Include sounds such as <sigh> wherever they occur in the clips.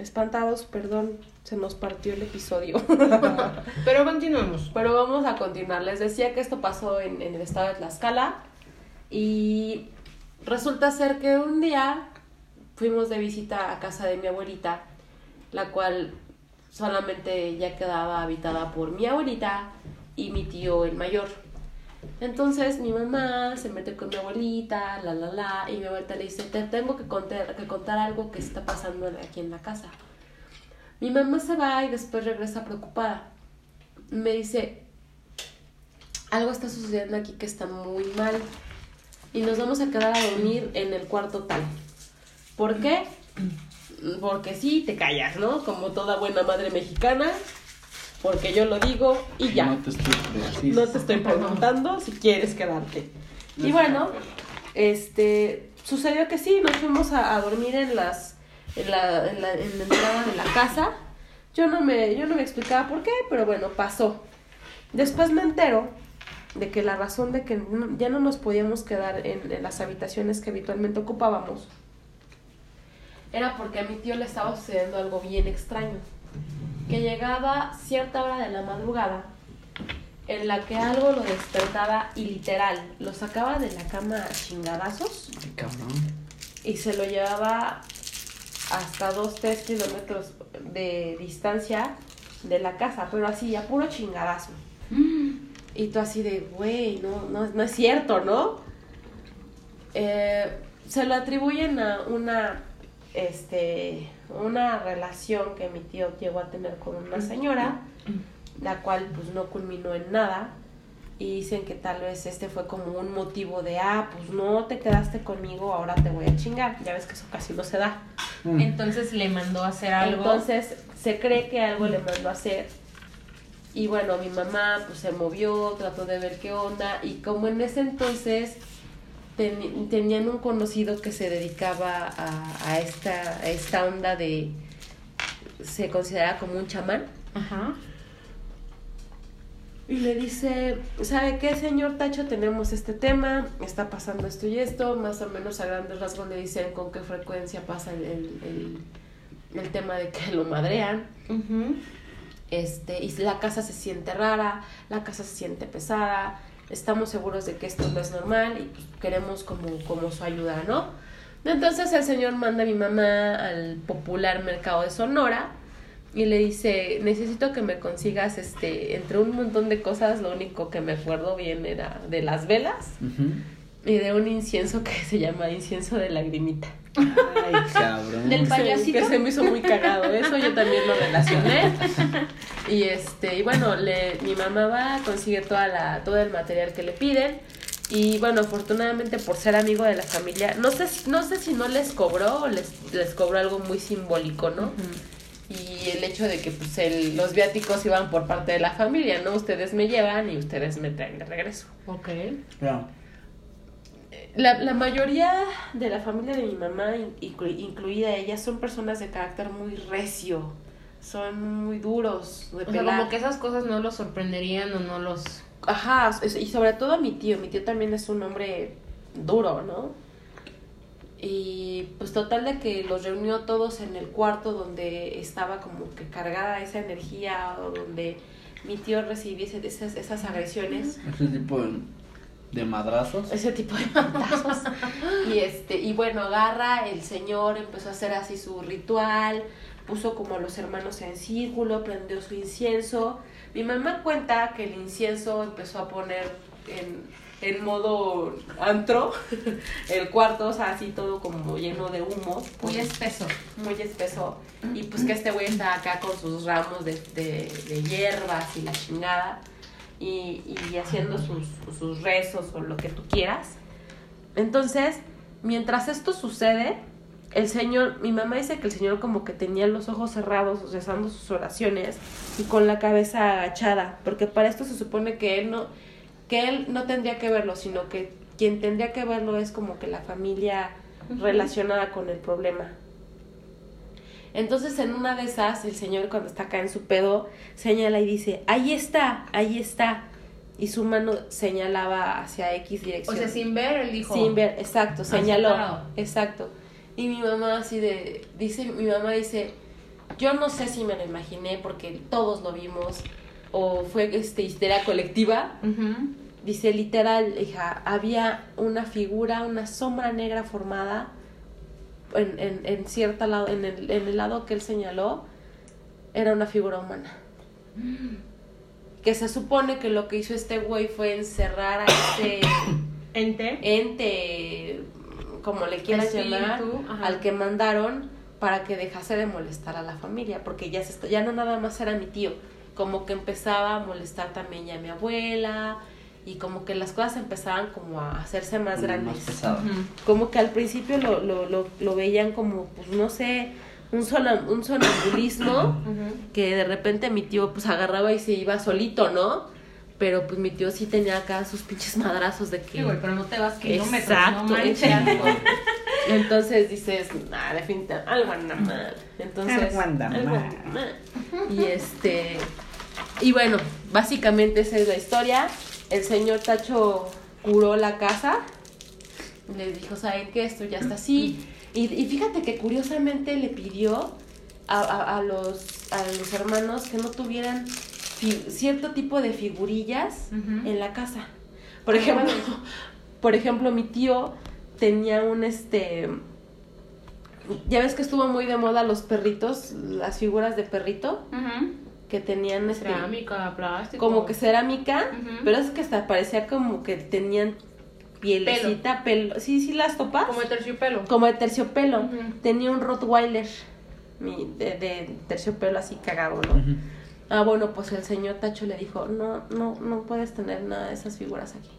espantados, perdón, se nos partió el episodio. <laughs> Pero continuamos. Pero vamos a continuar. Les decía que esto pasó en, en el estado de Tlaxcala y resulta ser que un día fuimos de visita a casa de mi abuelita, la cual solamente ya quedaba habitada por mi abuelita y mi tío el mayor. Entonces mi mamá se mete con mi abuelita, la la la, y mi abuelita le dice, te tengo que contar, que contar algo que está pasando aquí en la casa. Mi mamá se va y después regresa preocupada. Me dice, algo está sucediendo aquí que está muy mal. Y nos vamos a quedar a dormir en el cuarto tal. ¿Por qué? Porque sí, te callas, ¿no? Como toda buena madre mexicana. Porque yo lo digo y ya. No te estoy. No te estoy preguntando si quieres quedarte. Y bueno, este, sucedió que sí, nos fuimos a, a dormir en las, en la, en la, en la entrada de la casa. Yo no me, yo no me explicaba por qué, pero bueno, pasó. Después me entero de que la razón de que ya no nos podíamos quedar en, en las habitaciones que habitualmente ocupábamos era porque a mi tío le estaba sucediendo algo bien extraño. Que llegaba cierta hora de la madrugada en la que algo lo despertaba y literal lo sacaba de la cama a chingadazos y se lo llevaba hasta 2-3 kilómetros de distancia de la casa, pero así, a puro chingadazo. Y tú así de, güey, no, no, no es cierto, ¿no? Eh, se lo atribuyen a una, este, una relación que mi tío llegó a tener con una señora, la cual pues no culminó en nada. Y dicen que tal vez este fue como un motivo de, ah, pues no te quedaste conmigo, ahora te voy a chingar. Ya ves que eso casi no se da. Mm. Entonces le mandó a hacer algo. Entonces se cree que algo le mandó a hacer. Y bueno, mi mamá pues se movió, trató de ver qué onda. Y como en ese entonces tenían un conocido que se dedicaba a, a esta, a esta onda de... Se considera como un chamán. Ajá. Y le dice, ¿sabe qué, señor Tacho? Tenemos este tema, está pasando esto y esto, más o menos a grandes rasgos le dicen con qué frecuencia pasa el, el, el- el tema de que lo madrean. Ujú. Este, y la casa se siente rara, la casa se siente pesada, estamos seguros de que esto no es normal y pues, queremos como, como su ayuda, ¿no? Entonces el señor manda a mi mamá al popular mercado de Sonora y le dice, necesito que me consigas, este, entre un montón de cosas, lo único que me acuerdo bien era de las velas. Y de un incienso que se llama incienso de lagrimita. Ay, cabrón. Del payasito. que se me hizo muy cagado eso, yo también lo relacioné. Y este, y bueno, le, mi mamá va, consigue toda la, todo el material que le piden. Y bueno, afortunadamente por ser amigo de la familia, no sé, si- no sé si no les cobró o les, les cobró algo muy simbólico, ¿no? Y el hecho de que pues el- los viáticos iban por parte de la familia, ¿no? Ustedes me llevan y ustedes me traen de regreso. Ok. Ya. La, la mayoría de la familia de mi mamá, in- inclu- incluida ella, son personas de carácter muy recio, son muy duros, de O sea, pelar. como que esas cosas no los sorprenderían o no los... Ajá, y sobre todo a mi tío, mi tío también es un hombre duro, ¿no? Y pues total de que los reunió todos en el cuarto donde estaba como que cargada esa energía, o donde mi tío recibiese esas, esas agresiones. Ese tipo de, de madrazos. ese tipo de pantazos. y este, y bueno, agarra el señor, empezó a hacer así su ritual, puso como a los hermanos en círculo, prendió su incienso. Mi mamá cuenta que el incienso empezó a poner en, en modo antro <laughs> el cuarto, o sea, así todo como lleno de humo. Muy espeso. muy espeso. Y pues que este güey está acá con sus ramos de, de, de hierbas y la chingada. Y, y haciendo sus, sus rezos o lo que tú quieras. Entonces, mientras esto sucede, el señor, mi mamá dice que el señor como que tenía los ojos cerrados, rezando sus oraciones y con la cabeza agachada, porque para esto se supone que él no, que él no tendría que verlo, sino que quien tendría que verlo es como que la familia relacionada con el problema. Entonces en una de esas, el señor cuando está acá en su pedo, señala y dice, ahí está, ahí está. Y su mano señalaba hacia X O dirección. sea, sin ver, él dijo... Sin ver, exacto, Hacia señaló. Exacto. Y mi mamá así de, dice, mi mamá dice, yo no sé si me lo imaginé porque todos lo vimos o fue este histeria colectiva. Ujú. Dice literal, hija, había una figura, una sombra negra formada en, en, en cierta lado, en el, en el lado que él señaló, era una figura humana. Que se supone que lo que hizo este güey fue encerrar a este <coughs> Ente. ente, como le quieras llamar, al que mandaron para que dejase de molestar a la familia, porque ya, se ya no nada más era mi tío, como que empezaba a molestar también ya a mi abuela, y como que las cosas empezaban como a hacerse más Más grandes. Como que al principio lo, lo, lo, lo veían como, pues no sé, un, sonam- un sonambulismo, que de repente mi tío pues agarraba y se iba solito, ¿no? Pero pues mi tío sí tenía acá sus pinches madrazos de que... Sí, güey, pero no te vas kilómetros, Exacto, no manches. exacto. Entonces dices, nah, definitivamente, algo anda mal. Entonces, Algo anda mal. mal. Y este, y bueno, básicamente esa es la historia. El señor Tacho curó la casa. Les dijo, ¿saben qué? Esto ya está así. Y, y fíjate que curiosamente le pidió a, a- a los, a los hermanos que no tuvieran cierto tipo de figurillas en la casa. Por ejemplo, <laughs> por ejemplo, mi tío tenía un este ya ves que estuvo muy de moda los perritos, las figuras de perrito. Que tenían este Cerámica, plástico. como que cerámica, pero es que hasta parecía como que tenían pielecita, pelo. Sí, sí las topas. Como el terciopelo. Como de terciopelo. Tenía un Rottweiler mi- de, de terciopelo así cagado, ¿no? Ah, bueno, pues el señor Tacho le dijo, no, no, no puedes tener nada de esas figuras aquí.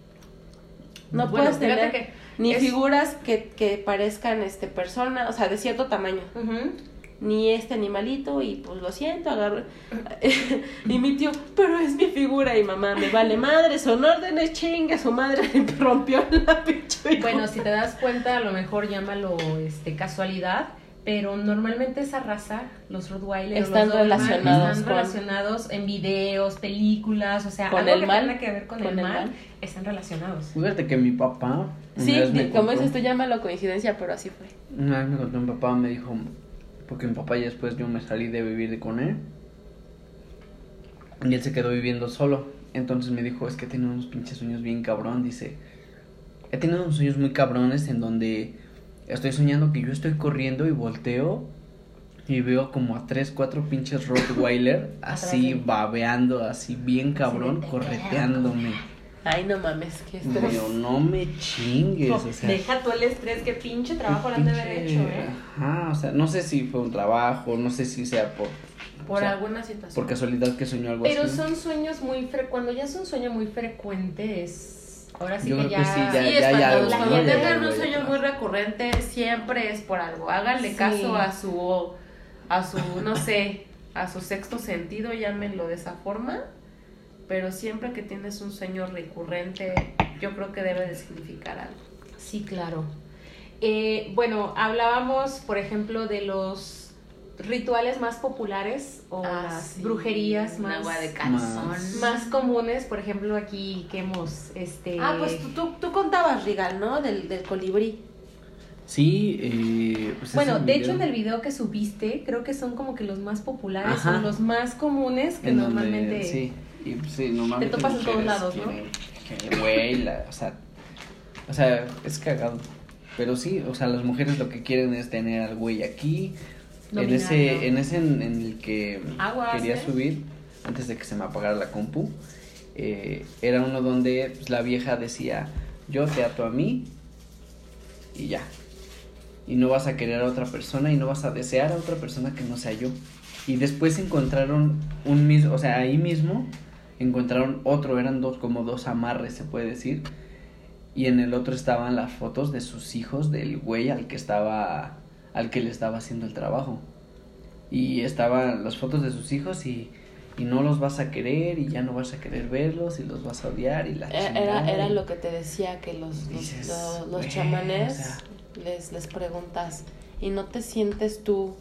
No Bueno, puedes fíjate tener que ni es- figuras que, que parezcan este persona, o sea, de cierto tamaño. Ni este animalito, y pues lo siento, agarré. <laughs> y mi tío, pero es mi figura, y mamá, me vale madre, son órdenes, chinga, su madre <laughs> me rompió la pinche. Bueno, si te das cuenta, a lo mejor llámalo este, casualidad, pero normalmente esa raza, los Rottweiler, o Están los relacionados están con- relacionados en videos, películas, o sea, ¿Con algo el que mal? tenga que ver con, ¿Con el, el mal, mal? están relacionados. Fíjate que mi papá. Sí, como dices tú, llámalo coincidencia, pero así fue. Una vez me contó mi papá, me dijo, porque mi papá ya después yo me salí de vivir con él. Y él se quedó viviendo solo. Entonces me dijo, es que tiene unos pinches sueños bien cabrón. Dice, he tenido unos sueños muy cabrones en donde estoy soñando que yo estoy corriendo y volteo y veo como a tres, cuatro pinches Rottweiler así babeando, así bien cabrón, correteándome. Ay, no mames, qué estrés. yo, no me chingues, o sea. Deja tú el estrés, qué pinche trabajo le han de haber hecho, ¿eh? Ajá, o sea, no sé si fue un trabajo, no sé si sea por, Por o sea, alguna situación. por casualidad que soñó algo Pero así. son sueños muy frecuentes, cuando ya es un sueño muy frecuente, es... Ahora sí Yo que creo que ya... sí, ya- Sí, es cuando, algo, ¿no? Ya hay tengan algo un sueño muy recurrente, siempre es por algo. Háganle Sí. caso a su, a su, no sé, a su sexto sentido, llámenlo de esa forma. Pero siempre que tienes un sueño recurrente, yo creo que debe de significar algo. Sí, claro. Eh, bueno, hablábamos, por ejemplo, de los rituales más populares o Ah, las sí, brujerías más, agua de calzón. Más. más comunes, por ejemplo, aquí que hemos, este... Ah, pues tú, tú, tú contabas, Rigal, ¿no? Del, del colibrí. Sí, eh, pues Bueno, de video hecho en el video que subiste, creo que son como que los más populares Ajá. o los más comunes que en donde- normalmente... sí, y, pues, sí, normalmente topas en todos lados, ¿no? quieren el güey, o sea, o sea, es cagado. Pero sí, o sea, las mujeres lo que quieren es tener al güey aquí. En ese, en ese en, en el que Aguas, quería ¿eh? subir, antes de que se me apagara la compu, eh, era uno donde pues, la vieja decía, yo te ato a mí y ya. Y no vas a querer a otra persona y no vas a desear a otra persona que no sea yo. Y después encontraron un mismo, o sea, ahí mismo encontraron otro, eran dos, como dos amarres, se puede decir. Y en el otro estaban las fotos de sus hijos, del güey al que estaba, al que le estaba haciendo el trabajo. Y estaban las fotos de sus hijos y, y no los vas a querer y ya no vas a querer verlos y los vas a odiar y la Eh, Era, era lo que te decía que los, los, Dices, los- chamanes o sea. les, les preguntas, ¿y no te sientes tú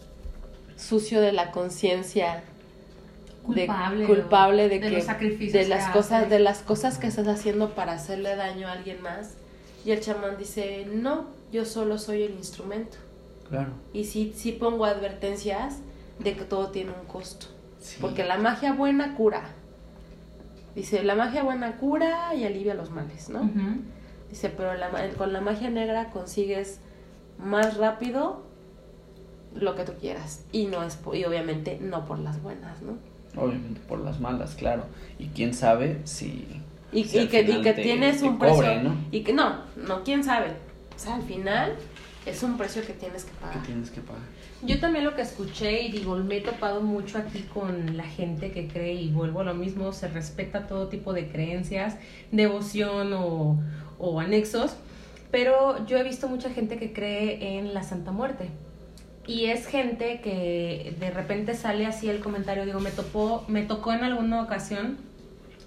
sucio de la conciencia? De- Culpable, de, de que los sacrificios de que las cosas de las cosas que estás haciendo para hacerle daño a alguien más y el chamán dice no yo solo soy el instrumento Claro. y sí sí pongo advertencias de que todo tiene un costo. Sí. Porque la magia buena cura. Dice, la magia buena cura y alivia los males, ¿no? Dice, pero la con la magia negra consigues más rápido lo que tú quieras. Y no es y obviamente no por las buenas, ¿no? Obviamente por las malas, claro. Y quién sabe si... Y, si y al que, y que te- tienes te un precio. cobre, ¿no? Y que no, no, quién sabe. O sea, al final es un precio que tienes que que pagar. tienes que pagar. Yo también lo que escuché y digo, me he topado mucho aquí con la gente que cree y vuelvo a lo mismo, se respeta todo tipo de creencias, devoción o, o anexos, pero yo he visto mucha gente que cree en la Santa Muerte. Y es gente que de repente sale así el comentario, digo, me topó, me tocó en alguna ocasión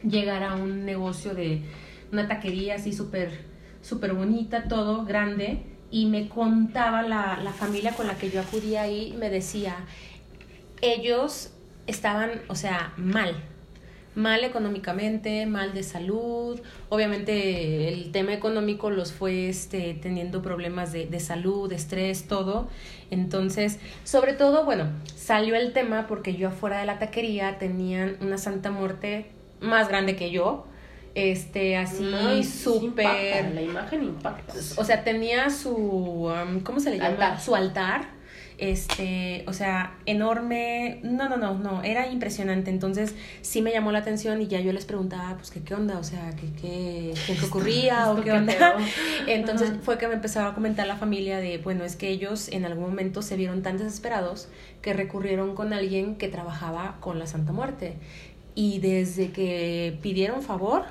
llegar a un negocio de una taquería así súper súper bonita, todo grande, y me contaba la, la familia con la que yo acudía ahí, me decía, ellos estaban, o sea, mal, mal económicamente, mal de salud, obviamente el tema económico los fue este, teniendo problemas de, de salud, de estrés, todo, entonces, sobre todo, bueno, salió el tema porque yo afuera de la taquería tenían una Santa Muerte más grande que yo, este, así No, súper... La imagen impacta. O sea, tenía su, um, ¿cómo se le llama? Altar. Su altar. Este, o sea, enorme. No, no, no, no, era impresionante. Entonces, sí me llamó la atención y ya yo les preguntaba, pues, ¿qué, qué onda? O sea, ¿qué, qué, qué, qué ocurría o qué onda? <laughs> Entonces, Ajá. fue que me empezaba a comentar la familia de, bueno, es que ellos en algún momento se vieron tan desesperados que recurrieron con alguien que trabajaba con la Santa Muerte. Y desde que pidieron favor,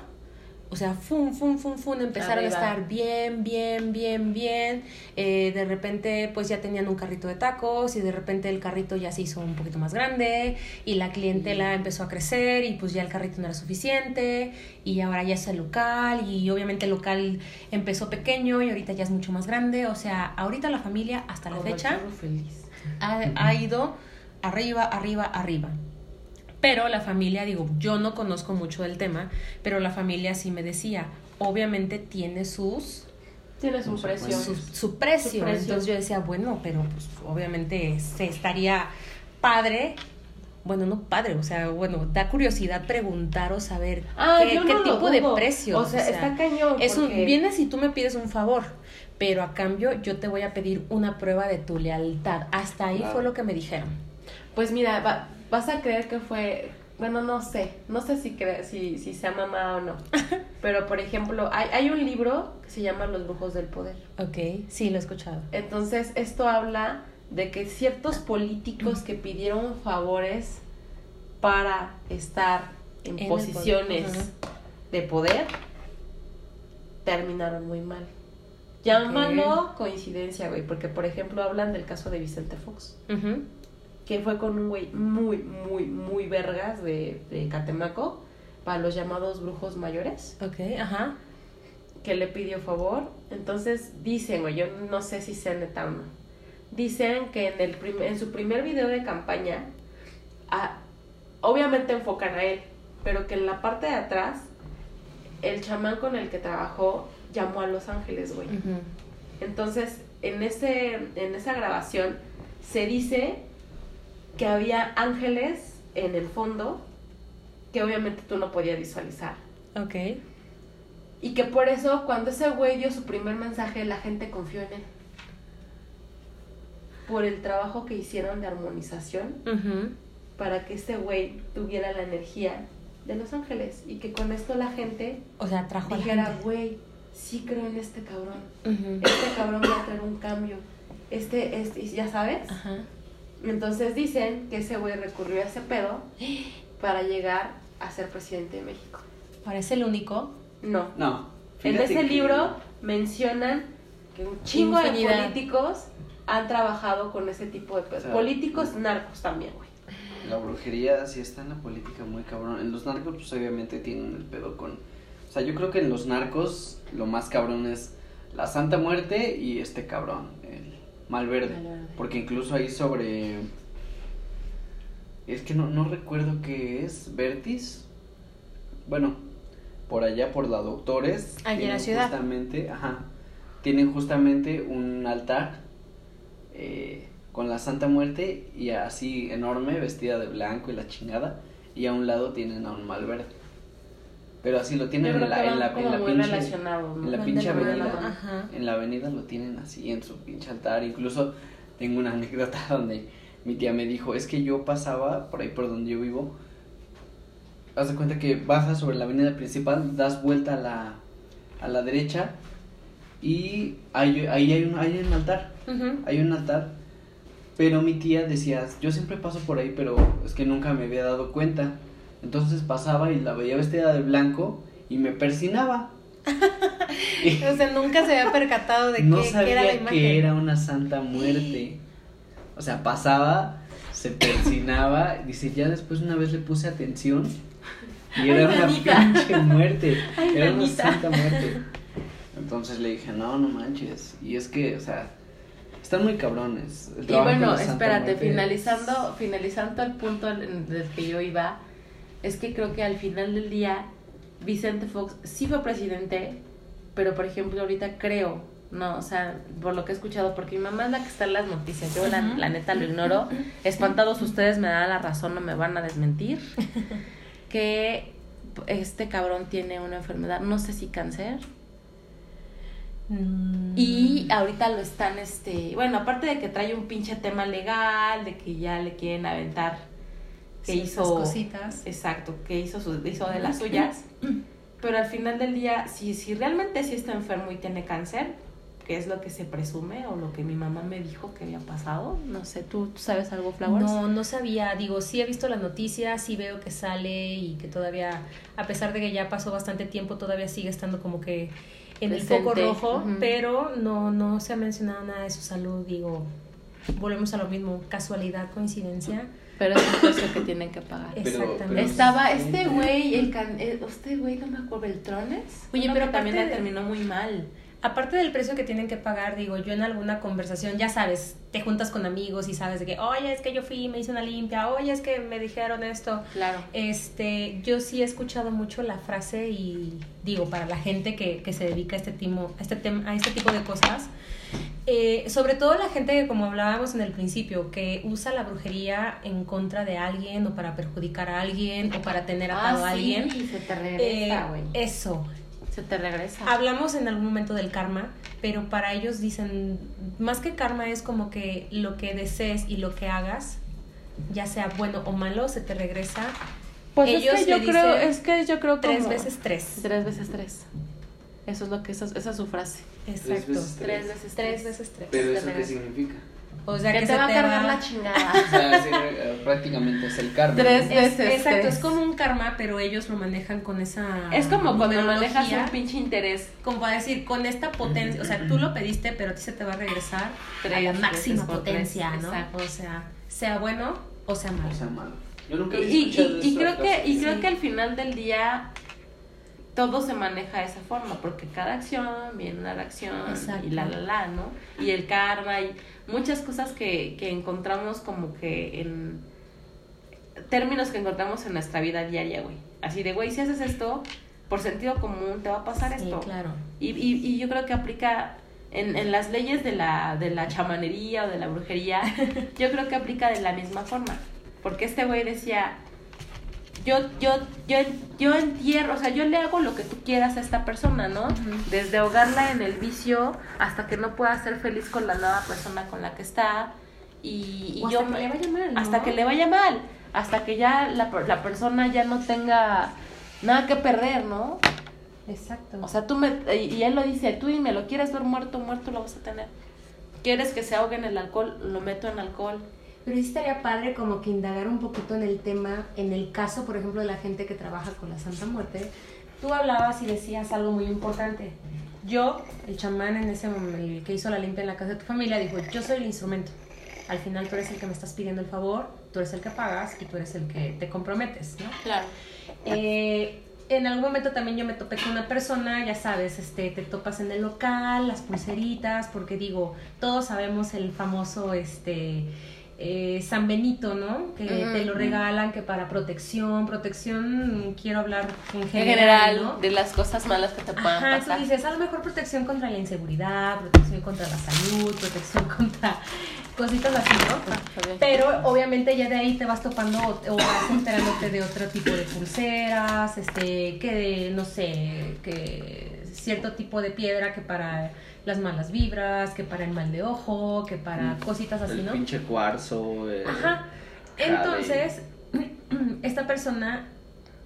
o sea, fum, fum, fum, fum, empezaron Arriba. a estar bien, bien, bien, bien. Eh, de repente, pues ya tenían un carrito de tacos y de repente el carrito ya se hizo un poquito más grande y la clientela empezó a crecer y pues ya el carrito no era suficiente y ahora ya es el local y obviamente el local empezó pequeño y ahorita ya es mucho más grande. O sea, ahorita la familia hasta la fecha ha ido arriba, arriba, arriba. Pero la familia, digo, yo no conozco mucho del tema, pero la familia sí me decía, obviamente tiene sus, un precio. su, su precio. Su precio. Entonces yo decía, bueno, pero pues obviamente se estaría padre. Bueno, no padre, o sea, bueno, da curiosidad preguntar o saber Ah, qué, tipo de precio. O sea, está cañón. es un, porque- vienes y tú me pides un favor, pero a cambio yo te voy a pedir una prueba de tu lealtad. Hasta ahí Claro. fue lo que me dijeron. Pues mira, va- vas a creer que fue, bueno, no sé, no sé si cre- si, si sea mamá o no, <laughs> pero por ejemplo, hay, hay un libro que se llama Los brujos del poder. Ok, sí, lo he escuchado. Entonces, esto habla de que ciertos políticos que pidieron favores para estar en, posiciones poder, de poder, terminaron muy mal. Llámalo coincidencia, güey, porque por ejemplo hablan del caso de Vicente Fox. Ujú. Que fue con un güey muy, muy, muy vergas de, de Catemaco para los llamados brujos mayores, Ok, ajá. que le pidió favor. Entonces dicen, güey, yo no sé si sea neta o no. Dicen que en, el prim- en su primer video de campaña, ah, obviamente enfocan a él, pero que en la parte de atrás, el chamán con el que trabajó llamó a Los Ángeles, güey. Entonces, en, ese, en esa grabación se dice que había ángeles en el fondo que obviamente tú no podías visualizar. Ok. Y que por eso cuando ese güey dio su primer mensaje la gente confió en él. Por el trabajo que hicieron de armonización para que ese güey tuviera la energía de los ángeles y que con esto la gente O sea, trajo dijera, güey, sí creo en este cabrón. Este cabrón va a traer un cambio. Este, este, ya sabes. Ajá. Entonces dicen que ese güey recurrió a ese pedo para llegar a ser presidente de México. Parece el único. No. No. En ese que libro mencionan que un chingo Infinidad. de políticos han trabajado con ese tipo de pedos. O sea, políticos narcos también, güey. La brujería sí está en la política muy cabrón. En los narcos, pues obviamente tienen el pedo con. O sea, yo creo que en los narcos lo más cabrón es la Santa Muerte y este cabrón, Malverde. Malverde. Porque incluso ahí sobre. Es que no, no recuerdo qué es. Vertis. Bueno, por allá por la Doctores. Allá en la ciudad. Justamente, ajá. Tienen justamente un altar. eh, con la Santa Muerte y así enorme, vestida de blanco y la chingada, y a un lado tienen a un Malverde. Pero así lo tienen en la, en la, en la pinche, en la pinche avenida. En la avenida lo tienen así en su pinche altar. Incluso tengo una <laughs> anécdota donde mi tía me dijo, es que yo pasaba por ahí por donde yo vivo. Haz de cuenta que bajas sobre la avenida principal, das vuelta a la, a la derecha y ahí, ahí hay, un, hay un altar. Hay un altar. Pero mi tía decía, yo siempre paso por ahí, pero es que nunca me había dado cuenta. Entonces pasaba y la veía vestida de blanco y me persinaba. <laughs> O sea, nunca se había percatado de no sabía qué era la imagen. que era una santa muerte. O sea, pasaba, se persinaba, <laughs> dice, ya después una vez le puse atención y era Ay, una pinche muerte, Ay, era una <laughs> santa muerte. Entonces le dije, no, no manches. Y es que, o sea, están muy cabrones. El Y bueno, espérate, Muerte finalizando, finalizando el punto del que yo iba, es que creo que al final del día Vicente Fox sí fue presidente, pero por ejemplo ahorita creo, no, o sea, por lo que he escuchado, porque mi mamá es la que está en las noticias, yo la, neta lo ignoro, <laughs> espantados ustedes me dan la razón, no me van a desmentir, <laughs> que este cabrón tiene una enfermedad, no sé si cáncer, Mm. y ahorita lo están, este, bueno, aparte de que trae un pinche tema legal, de que ya le quieren aventar, que Sí, hizo, cositas. exacto, que hizo, su- hizo de las suyas, pero al final del día, si, si realmente sí está enfermo y tiene cáncer, que es lo que se presume o lo que mi mamá me dijo que había pasado, no sé, ¿tú, tú sabes algo, Flowers? No, no sabía. Digo, sí he visto las noticias, sí veo que sale y que todavía, a pesar de que ya pasó bastante tiempo, todavía sigue estando como que en el foco Presente. rojo, Ujú. pero no, no se ha mencionado nada de su salud. Digo, volvemos a lo mismo, casualidad, coincidencia. Pero es un precio que tienen que pagar. Exactamente. pero- Estaba este güey, el can, eh, este güey, no me acuerdo, Beltrones. Oye, pero también terminó muy mal. Aparte del precio que tienen que pagar, digo, yo en alguna conversación, ya sabes, te juntas con amigos y sabes de que, oye, es que yo fui y me hice una limpia, oye, es que me dijeron esto. Claro. Este, yo sí he escuchado mucho la frase y digo, para la gente que, que se dedica a este, timo, a, este tem- a este tipo de cosas, eh, sobre todo la gente que, como hablábamos en el principio, que usa la brujería en contra de alguien o para perjudicar a alguien o para tener atado Ah, a sí, alguien. se te Eh, regresa, güey. eso, se te regresa. Hablamos en algún momento del karma, pero para ellos dicen, más que karma es como que lo que desees y lo que hagas, ya sea bueno o malo, se te regresa Pues ellos es que yo creo, es que yo creo tres como- veces tres. Tres veces tres. Eso es lo que, esa, esa es su frase. Exacto. veces Tres veces Tres tres. veces tres. Pero eso qué significa? O sea que, que, te se va a cargar va- la chingada. <laughs> O sea, sí, eh, prácticamente es el karma. Tres ¿no? Es- veces exacto, tres. es como un karma, pero ellos lo manejan con esa es como cuando manejas un pinche interés. como para decir, con esta potencia, o sea, tú lo pediste, pero a ti se te va a regresar Tres a la veces máxima potencia, tres, ¿no? exacto. O sea, sea bueno o sea malo. O sea, malo. Yo nunca Y, había y, y- creo que, y creo Sí. que al final del día todo se maneja de esa forma, porque cada acción viene una reacción Exacto. y la la la, ¿no? Y el karma y muchas cosas que, que encontramos como que en términos que encontramos en nuestra vida diaria, güey. Así de, güey, si haces esto, por sentido común te va a pasar Sí, esto. claro. Y, y, y yo creo que aplica en, en las leyes de la, de la chamanería o de la brujería, <laughs> yo creo que aplica de la misma forma. Porque este güey decía, yo, yo, yo, yo entierro, o sea, yo le hago lo que tú quieras a esta persona, ¿no? Desde ahogarla en el vicio hasta que no pueda ser feliz con la nueva persona con la que está. Y, y O yo hasta que me- le vaya mal, ¿no? hasta que le vaya mal, hasta que ya la, la persona ya no tenga nada que perder, ¿no? Exacto. O sea, tú me, y y él lo dice, tú dime, ¿lo quieres ver muerto? Muerto lo vas a tener. ¿Quieres que se ahogue en el alcohol? Lo meto en alcohol. Pero sí estaría padre como que indagar un poquito en el tema, en el caso, por ejemplo, de la gente que trabaja con la Santa Muerte. Tú hablabas y decías algo muy importante. Yo, el chamán en ese momento, el que hizo la limpia en la casa de tu familia, dijo, yo soy el instrumento. Al final tú eres el que me estás pidiendo el favor, tú eres el que pagas y tú eres el que te comprometes, ¿no? Claro. Eh, en algún momento también yo me topé con una persona, ya sabes, este, te topas en el local, las pulseritas, porque digo, todos sabemos el famoso, este, eh, San Benito, ¿no? Que te lo regalan, que para protección, protección, quiero hablar en En general, ¿no? de las cosas malas que te puedan Ajá, pasar. tú dices, a lo mejor protección contra la inseguridad, protección contra la salud, protección contra cositas así, ¿no? Ah. Pero obviamente ya de ahí te vas topando o, o vas enterándote de otro tipo de pulseras, este, que no sé, que cierto tipo de piedra que para las malas vibras, que para el mal de ojo, que para cositas así, el ¿no? pinche cuarzo. eh, Ajá. jade. Entonces, <clears throat> esta persona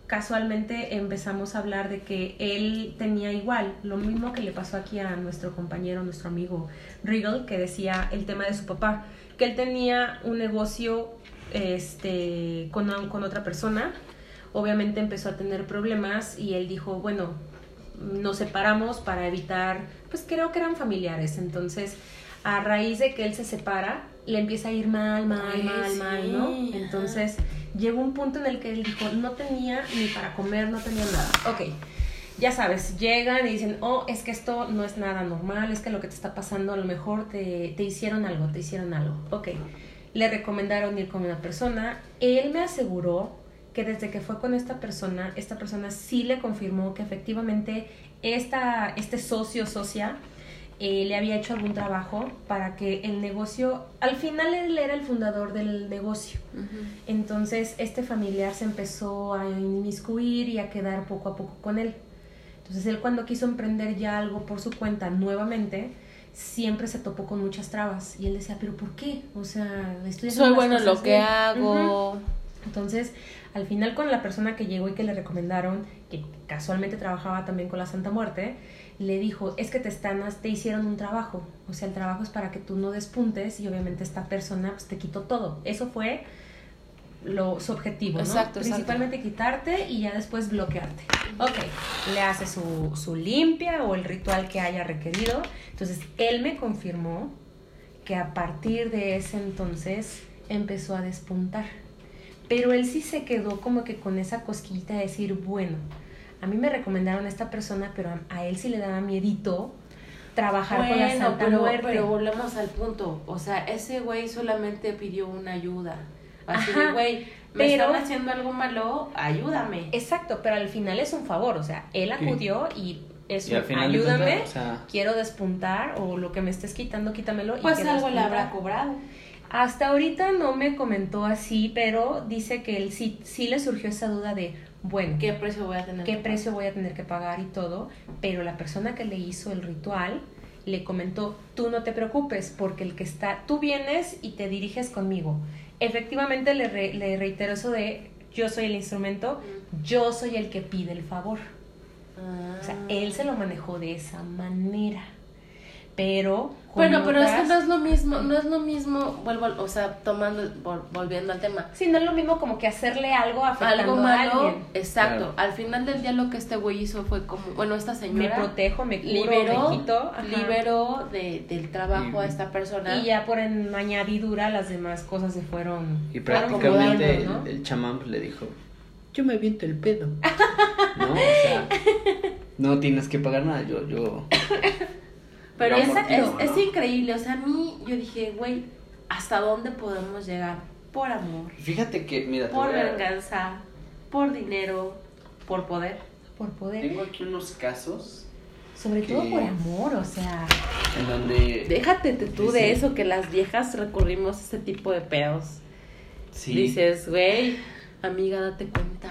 casualmente empezamos a hablar de que él tenía igual, lo mismo que le pasó aquí a nuestro compañero, nuestro amigo Regal, que decía el tema de su papá, que él tenía un negocio este, con, con otra persona, obviamente empezó a tener problemas y él dijo, bueno, nos separamos para evitar, pues creo que eran familiares, entonces a raíz de que él se separa, le empieza a ir mal, mal, Ay, mal, sí, mal, ¿no? Entonces llegó un punto en el que él dijo, no tenía ni para comer, no tenía nada. Ok, ya sabes, llegan y dicen, oh, es que esto no es nada normal, es que lo que te está pasando a lo mejor te, te hicieron algo, te hicieron algo. Ok, le recomendaron ir con una persona, él me aseguró que desde que fue con esta persona, esta persona sí le confirmó que efectivamente esta, este socio, socia, eh, le había hecho algún trabajo para que el negocio, al final él era el fundador del negocio. Ujú. Entonces este familiar se empezó a inmiscuir y a quedar poco a poco con él. Entonces él cuando quiso emprender ya algo por su cuenta nuevamente, siempre se topó con muchas trabas. Y él decía, pero ¿por qué? O sea, estoy Soy bueno en lo cosas que bien". hago. Ujú. Entonces, al final con la persona que llegó y que le recomendaron, que casualmente trabajaba también con la Santa Muerte, le dijo, es que te están, te hicieron un trabajo. O sea, el trabajo es para que tú no despuntes y obviamente esta persona pues, te quitó todo. Eso fue lo, su objetivo, ¿no? Exacto, exacto. Principalmente quitarte y ya después bloquearte. Ok, le hace su, su limpia o el ritual que haya requerido. Entonces, él me confirmó que a partir de ese entonces empezó a despuntar. Pero él sí se quedó como que con esa cosquillita de decir, bueno, a mí me recomendaron a esta persona, pero a, a él sí le daba miedito trabajar con la Bueno, Santa pero, Muerte. pero volvemos al punto. O sea, ese güey solamente pidió una ayuda. Así Ajá, de, güey, me pero- están haciendo algo malo, ayúdame. Exacto, pero al final es un favor, o sea, él Sí. acudió y es Y al un, ayúdame, cuentas, o sea- quiero despuntar o lo que me estés quitando, quítamelo. y Pues quiero algo le despuntar. habrá cobrado. Hasta ahorita no me comentó así, pero dice que él sí, sí le surgió esa duda de, bueno, ¿Qué precio voy a tener? qué que precio voy a tener que pagar y todo, pero la persona que le hizo el ritual le comentó, tú no te preocupes, porque el que está, tú vienes y te diriges conmigo. Efectivamente le, re- le reitero eso de, yo soy el instrumento, yo soy el que pide el favor. O sea, él se lo manejó de esa manera. Pero... Bueno, pero es que no es lo mismo, no es lo mismo, vuelvo, o sea, tomando, vol- volviendo al tema. Sí, no es lo mismo como que hacerle algo afectando Algo a alguien. exacto. Claro. Al final del día lo que este güey hizo fue como, bueno, esta Me señora protejo, me curo, liberó, me quito. ajá. liberó de, del trabajo Y- a esta persona. Y ya por en añadidura las demás cosas se fueron... Y prácticamente acomodando, ¿no? el, el chamán pues, le dijo, yo me aviento el pedo. ¿No? O sea, <laughs> no tienes que pagar nada, yo, yo... <laughs> Pero es, es, es increíble, o sea, a mí yo dije, güey, ¿hasta dónde podemos llegar? Por amor, Fíjate que, mira, por a- venganza, por dinero, por poder. Por poder. tengo aquí unos casos Sobre que- todo por amor, o sea... en donde... Déjate tú de eso, que las viejas recurrimos a ese tipo de pedos. Sí, Dices, güey, amiga, date cuenta.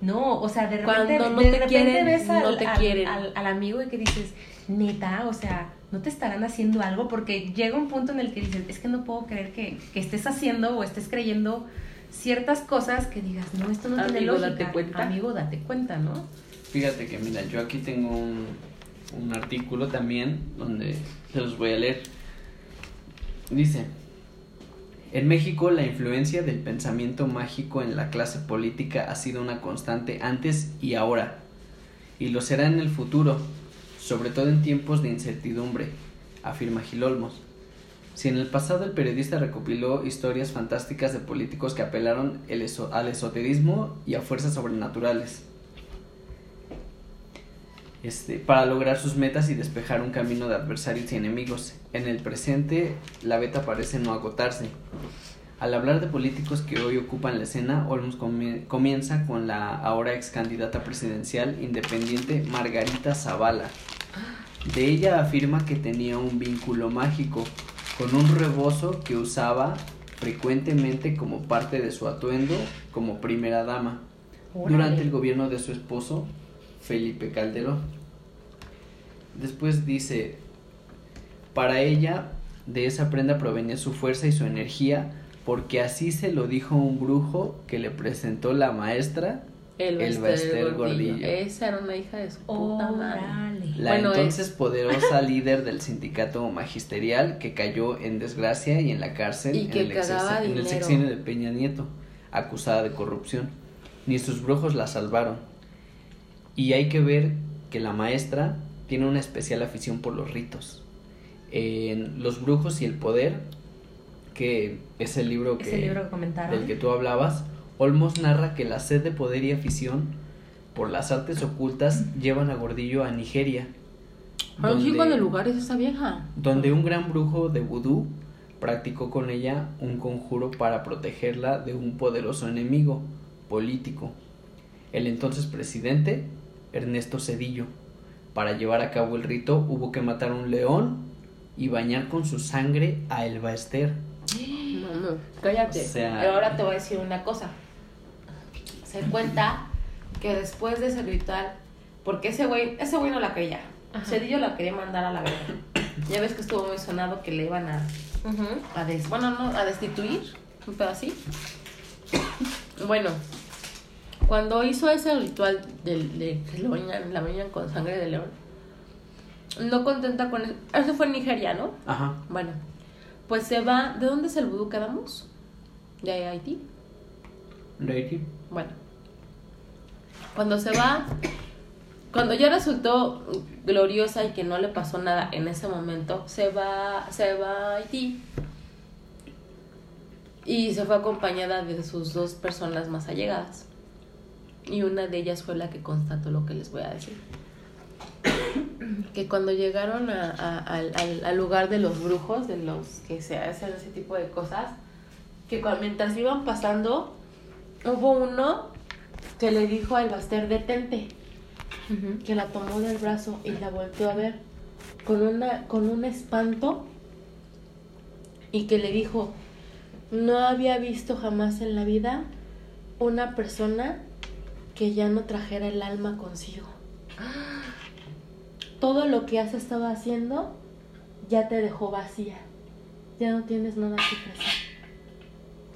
No, o sea, de repente, Cuando no de te repente quieren, ves al, no te al- quieren. al- al amigo y que dices, neta, o sea, no te estarán haciendo algo porque llega un punto en el que dices, es que no puedo creer que, que estés haciendo o estés creyendo ciertas cosas que digas, no, esto no tiene Amigo, lógica. date cuenta. Amigo, date cuenta, ¿no? Fíjate que, mira, yo aquí tengo un, un artículo también donde se los voy a leer. Dice, en México la influencia del pensamiento mágico en la clase política ha sido una constante antes y ahora, y lo será en el futuro, sobre todo en tiempos de incertidumbre, afirma Gil Olmos. Si en el pasado el periodista recopiló historias fantásticas de políticos que apelaron al esoterismo y a fuerzas sobrenaturales, este, para lograr sus metas y despejar un camino de adversarios y enemigos. En el presente, la beta parece no agotarse. Al hablar de políticos que hoy ocupan la escena, Olmos comie- comienza con la ahora ex candidata presidencial independiente Margarita Zavala. De ella afirma que tenía un vínculo mágico con un rebozo que usaba frecuentemente como parte de su atuendo como primera dama durante el gobierno de su esposo Felipe Calderón. Después dice, para ella de esa prenda provenía su fuerza y su energía, porque así se lo dijo un brujo que le presentó la maestra, El El Baester Gordillo. Gordillo. Esa era una hija de su puta madre. La Bueno, entonces poderosa <laughs> líder del sindicato magisterial que cayó en desgracia y en la cárcel Y que en, el cagaba en el sexenio de Peña Nieto, acusada de corrupción. Ni sus brujos la salvaron. Y hay que ver que la maestra tiene una especial afición por los ritos. En Los brujos y el poder, que es el libro que, Ese libro que comentaron. del que tú hablabas, Olmos narra que la sed de poder y afición por las artes ocultas llevan a Gordillo a Nigeria. Para un chingo de lugares esa vieja. donde un gran brujo de vudú practicó con ella un conjuro para protegerla de un poderoso enemigo político, el entonces presidente Ernesto Cedillo. Para llevar a cabo el rito hubo que matar a un león y bañar con su sangre a El Baester. <gasps> No, no, cállate. O sea- Pero ahora te voy a decir una cosa. Se cuenta que después de ese ritual, porque ese güey, ese güey no la creía. Ajá. Cedillo la quería mandar a la verga. Ya ves que estuvo muy sonado que le iban a, a des, bueno, no, a destituir, un pedo así. Bueno, cuando hizo ese ritual del- de, que lo bañan, la bañan con sangre de león, no contenta con eso. Eso fue en Nigeria, ¿no? Ajá. Bueno, pues se va. ¿De dónde es el vudú que damos? ¿De Haití? Reiki. Bueno, cuando se va, cuando ya resultó gloriosa y que no le pasó nada en ese momento, se va, se va a Haití y se fue acompañada de sus dos personas más allegadas. Y una de ellas fue la que constató lo que les voy a decir. Que cuando llegaron a- a- al, al- lugar de los brujos, de los que se hacen ese tipo de cosas, que cuando, mientras iban pasando, hubo uno que le dijo al Baster detente, que la tomó del brazo y la volteó a ver con una con un espanto y que le dijo no había visto jamás en la vida una persona que ya no trajera el alma consigo. <gasps> Todo lo que has estado haciendo ya te dejó vacía. Ya no tienes nada que ofrecer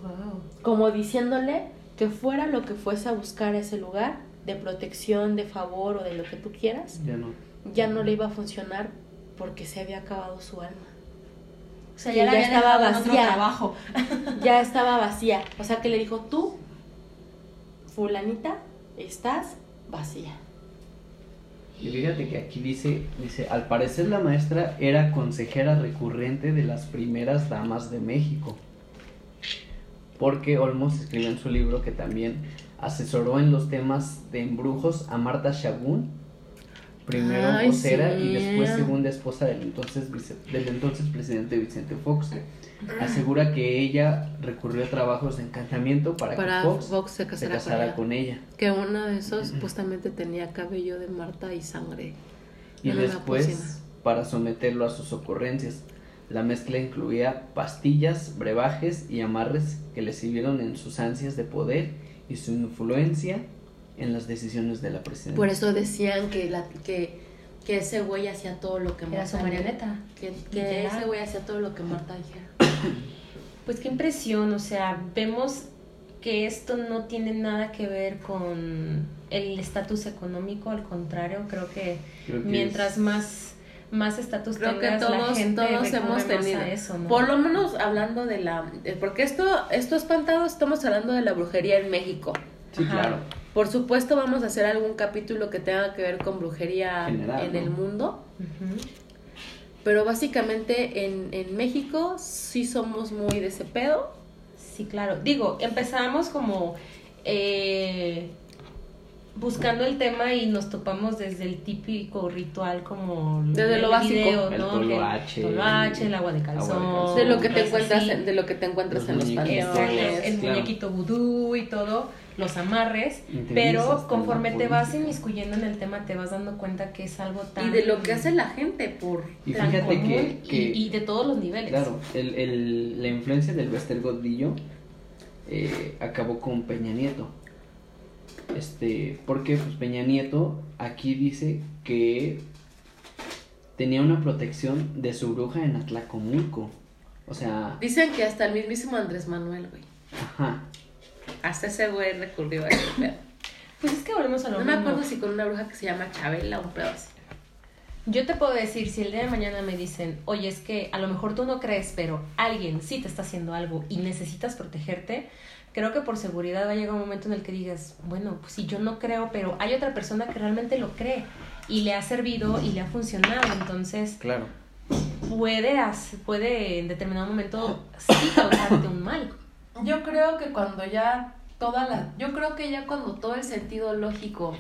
Wow. como diciéndole que fuera lo que fuese a buscar a ese lugar de protección, de favor o de lo que tú quieras, Ya no. ya no le iba a funcionar porque se había acabado su alma. O sea, ya, la ya había estaba vacía. trabajo. <laughs> Ya <laughs> estaba vacía. O sea que le dijo, tú, fulanita, estás vacía. Y fíjate que aquí dice, dice, al parecer la maestra era consejera recurrente de las primeras damas de México. Porque Olmos escribió en su libro que también asesoró en los temas de embrujos a Marta Shagún, primero Ay, vocera y sí. después segunda esposa del entonces, del entonces presidente Vicente Fox. Asegura que ella recurrió a trabajos de encantamiento para, Para que Fox, Fox se se casara, casara con, con ella. ella. Que uno de esos supuestamente tenía cabello de Marta y sangre. y después para someterlo a sus ocurrencias. La mezcla incluía pastillas, brebajes y amarres que le sirvieron en sus ansias de poder y su influencia en las decisiones de la presidencia. Por eso decían que, la, que, que ese güey hacía todo lo que Era su Marta marioneta. Que, que ese güey hacía todo lo que Marta dijera. <coughs> Pues qué impresión, o sea, vemos que esto no tiene nada que ver con el estatus económico, al contrario, creo que Creo que mientras es- más más estatus Creo que la todos, gente todos hemos tenido. a eso, ¿no? Por lo menos hablando de la. Porque esto, esto espantado, estamos hablando de la brujería en México. Sí, Ajá. claro. Por supuesto, vamos a hacer algún capítulo que tenga que ver con brujería General, en ¿no? el mundo. Pero básicamente en, en México sí somos muy de ese pedo. Sí, claro. Digo, empezamos como eh, buscando el tema y nos topamos desde el típico ritual como Desde lo el básico. video, El ¿no? tolo Que H, tolo H, el agua de agua de calzón. De lo que te encuentras, en, de lo que te encuentras Los en los panteones. el claro. muñequito vudú y todo, los amarres, pero conforme te vas inmiscuyendo en el tema te vas dando cuenta que es algo tan Y de lo que hace la gente por... Y tan fíjate común que, y- que y, de todos los niveles. claro, el, el, la influencia del Westergott Dillo eh, acabó con Peña Nieto. Este, porque pues Peña Nieto aquí dice que tenía una protección de su bruja en Atlacomulco. O sea, Dicen que hasta el mismísimo Andrés Manuel, güey. ajá. Hasta ese güey recurrió a ese pedo. Pues es que volvemos a lo No me acuerdo si con una bruja que se llama Chabela o un pedo así. Yo te puedo decir, si el día de mañana me dicen, oye, es que a lo mejor tú no crees, pero alguien sí te está haciendo algo y necesitas protegerte, creo que por seguridad va a llegar un momento en el que digas, bueno, pues si yo no creo, pero hay otra persona que realmente lo cree y le ha servido y le ha funcionado, entonces Claro. puede, puede en determinado momento sí causarte un mal. Yo creo que cuando ya toda la... Yo creo que ya cuando todo el sentido lógico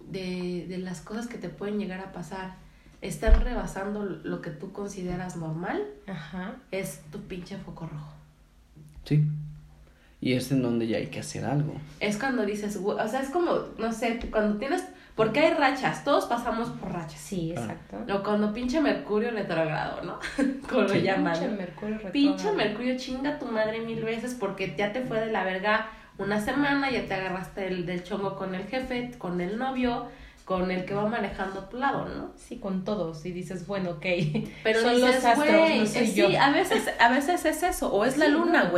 de, de las cosas que te pueden llegar a pasar están rebasando lo que tú consideras normal, Ajá. es tu pinche foco rojo. Sí. Y es en donde ya hay que hacer algo. Es cuando dices, güey, o sea, es como, no sé, cuando tienes... Porque hay rachas, todos pasamos por rachas. Sí, Ah. exacto. O cuando pinche Mercurio retrogrado, ¿no? <laughs> Como lo llaman. Pinche. Mercurio. Pinche Mercurio, chinga tu madre mil veces porque ya te fue de la verga una semana, ya te agarraste el, del chongo con el jefe, con el novio, con el que va manejando a tu lado, ¿no? Sí, con todos. Y dices, bueno, ok. Pero son dices, los astros, güey, no soy eh, yo. sí, a veces, a veces es eso, o es la luna, no.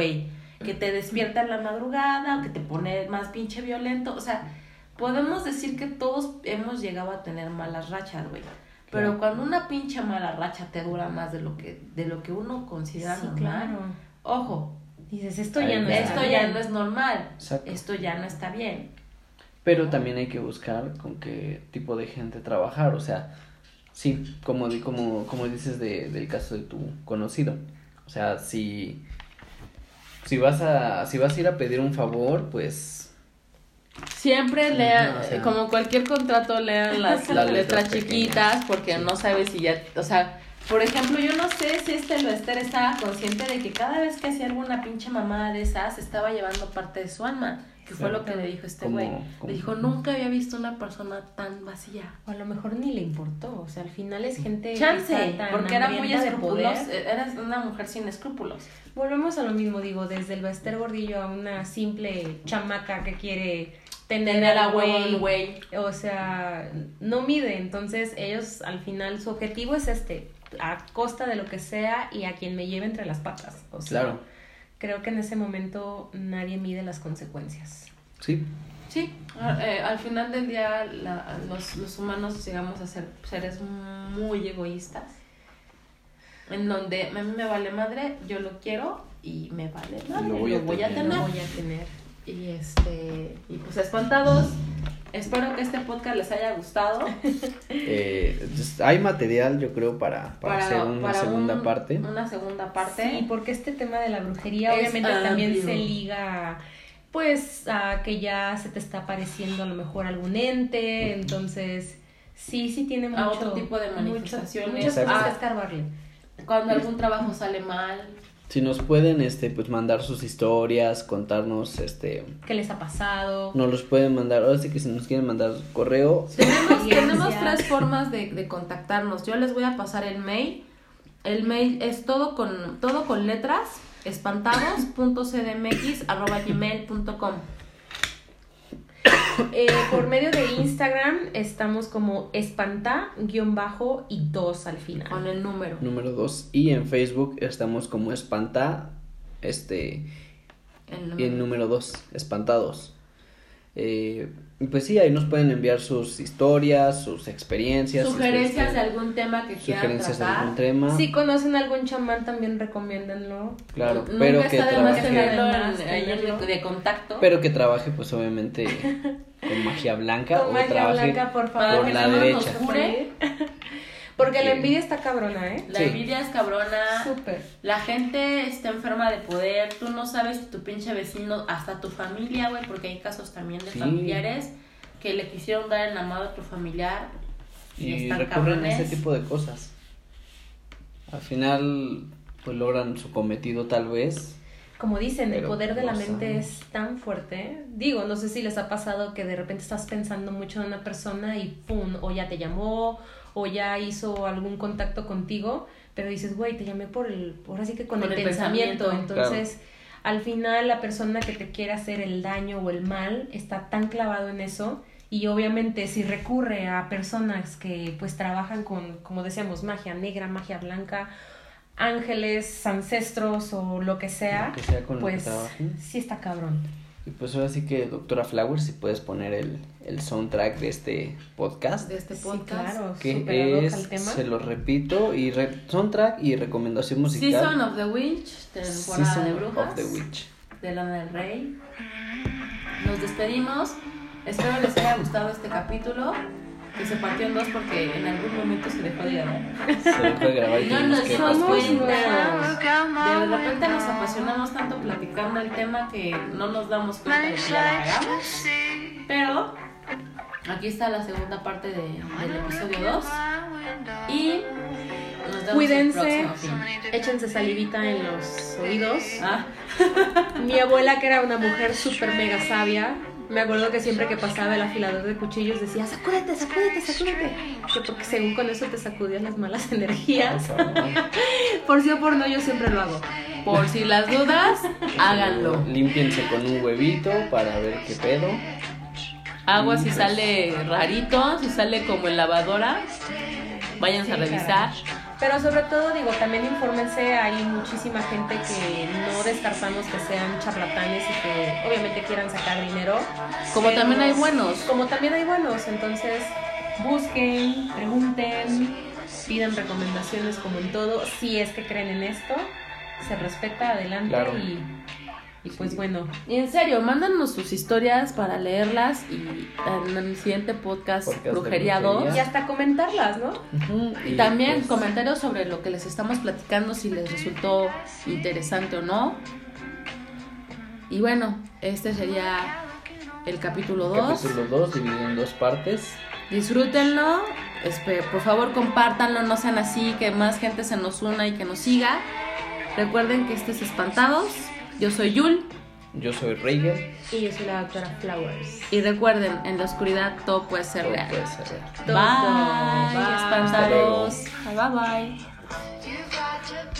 Que te despierta en la madrugada, o que te pone más pinche violento, o sea, podemos decir que todos hemos llegado a tener malas rachas, güey. Pero Claro. cuando una pinche mala racha te dura más de lo que, de lo que uno considera Sí, normal, claro. ojo, Dices, esto ya no está esto ya bien. no es normal, Exacto. esto ya no está bien. Pero también hay que buscar con qué tipo de gente trabajar. O sea, sí, como, di- como, como dices de, del caso de tu conocido. O sea, si, si, vas a, si vas a ir a pedir un favor, pues Siempre lean, o sea- como cualquier contrato, lean las, <laughs> Las las letras letras chiquitas porque Sí. no sabes si ya, o sea, por ejemplo, yo no sé si este Lester estaba consciente de que cada vez que hacía alguna pinche mamada de esas, estaba llevando parte de su alma, que fue Claro. lo que le dijo este güey. Le dijo, nunca había visto una persona tan vacía. O a lo mejor ni le importó. O sea, al final es gente. Chance, porque era muy escrupulosa, poder. eras una mujer sin escrúpulos. Volvemos a lo mismo, digo, desde el Bester Gordillo a una simple chamaca que quiere tener, a güey. güey. O sea, no mide. Entonces, ellos al final su objetivo es este, a costa de lo que sea y a quien me lleve entre las patas. O sea, claro, creo que en ese momento nadie mide las consecuencias. sí, Sí, eh, al final del día la- los, los humanos llegamos a ser seres muy egoístas, en donde a mí me vale madre, yo lo quiero y me vale madre, lo lo voy voy, a tener. Lo voy a tener. Y este, y pues espantados, espero que este podcast les haya gustado. eh, hay material yo creo para, para, hacer una para segunda un- parte. Una segunda parte. Sí, porque este tema de la brujería Es obviamente también se liga pues a que ya se te está apareciendo a lo mejor algún ente, entonces sí, sí tiene mucho A otro tipo de mucho- manifestaciones. muchas cosas Ah. que escarbarle. Cuando algún trabajo sale mal. Si nos pueden este pues mandar sus historias, contarnos este ¿Qué les ha pasado? nos los pueden mandar, ahora sí que si nos quieren mandar correo, Tenemos, tenemos tres formas de, de contactarnos. Yo les voy a pasar el mail. El mail es todo con, todo con letras, espantados.cdmx.gmail.com Eh, por medio de Instagram estamos como espanta-bajo y dos al final. con el número. número 2 y en Facebook estamos como espanta este El y en número 2, espantados. Eh, y pues sí, ahí nos pueden enviar sus historias, sus experiencias, Sugerencias este, de algún tema que quieran sugerencias de algún tratar. tema. Si conocen algún chamán también recomiéndenlo. Claro, Nunca pero que trabaje, tenerlo tenerlo. de contacto. pero que trabaje pues obviamente <laughs> con magia blanca Con o magia trabaje blanca, por favor. por la no nos derecha. <laughs> Porque la que- envidia está cabrona, ¿eh? La Sí. envidia es cabrona. Súper. La gente está enferma de poder. Tú no sabes si tu pinche vecino, hasta tu familia, güey, porque hay casos también de Sí. familiares que le quisieron dar el amado a tu familiar. Y, Y están recurren a cabrones. ese tipo de cosas. Al final, pues logran su cometido tal vez. Como dicen, el Pero poder de la mente es tan fuerte. Digo, no sé si les ha pasado que de repente estás pensando mucho en una persona y pum, o ya te llamó, o ya hizo algún contacto contigo, pero dices, güey, te llamé por el, por así que con el, el pensamiento. pensamiento. Entonces, al final la persona que te quiere hacer el daño o el mal está tan clavado en eso. Y obviamente si recurre a personas que pues trabajan con, como decíamos, magia negra, magia blanca, ángeles, ancestros o lo que sea, Lo que sea con lo que pues sí está cabrón. Y pues ahora sí que, doctora Flowers, si puedes poner el, el soundtrack de este podcast. De este Sí, podcast. claro, que es, tema. se lo repito, y re- soundtrack y recomendación musical. Season of the Witch, temporada Season de brujas. of the Witch. de Lana del Rey. Nos despedimos. Espero les haya gustado este capítulo. Que se partió en dos porque en algún momento se dejó de grabar. Se dejó de grabar y No nos dimos cuenta. De repente nos apasionamos tanto platicando el tema que no nos damos cuenta de que ya la cagamos. Pero aquí está la segunda parte de- del episodio 2. Y Cuídense, el próximo fin. échense salivita en los oídos. Ah, <laughs> Mi abuela, que era una mujer súper mega sabia, me acuerdo que siempre que pasaba el afilador de cuchillos decía, sacúdete, sacúdete, sacúdete. Que porque según con eso te sacudías las malas <laughs> energías. <laughs> Por sí o por no, yo siempre lo hago. por si las dudas, <laughs> háganlo. Límpiense con un huevito para ver qué pedo. Agua si sale rarito, si sale como en lavadora, váyanse a revisar. Pero sobre todo, digo, también infórmense, hay muchísima gente que no descartamos que sean charlatanes y que obviamente quieran sacar dinero. Como Pero- también hay buenos. Como también hay buenos, entonces busquen, pregunten, pidan recomendaciones como en todo, si es que creen en esto, se respeta adelante Claro. y, y pues Sí. bueno, Y en serio, mándanos sus historias para leerlas y en el siguiente podcast, Podcast de Brujería 2. brujería. y hasta comentarlas, ¿no? Y también pues, comentarios sobre lo que les estamos platicando, si les resultó interesante o no. Y bueno, este sería el capítulo 2. Capítulo 2 dividido en dos partes. Disfrútenlo. Por favor, compártanlo. No sean así, que más gente se nos una y que nos siga. Recuerden que estés espantados. Yo soy Yul. Yo soy Reyes. Y yo soy la doctora Flowers. Y recuerden, en la oscuridad todo puede ser todo real. Puede ser real. Bye. bye. Espantados. Bye bye. bye.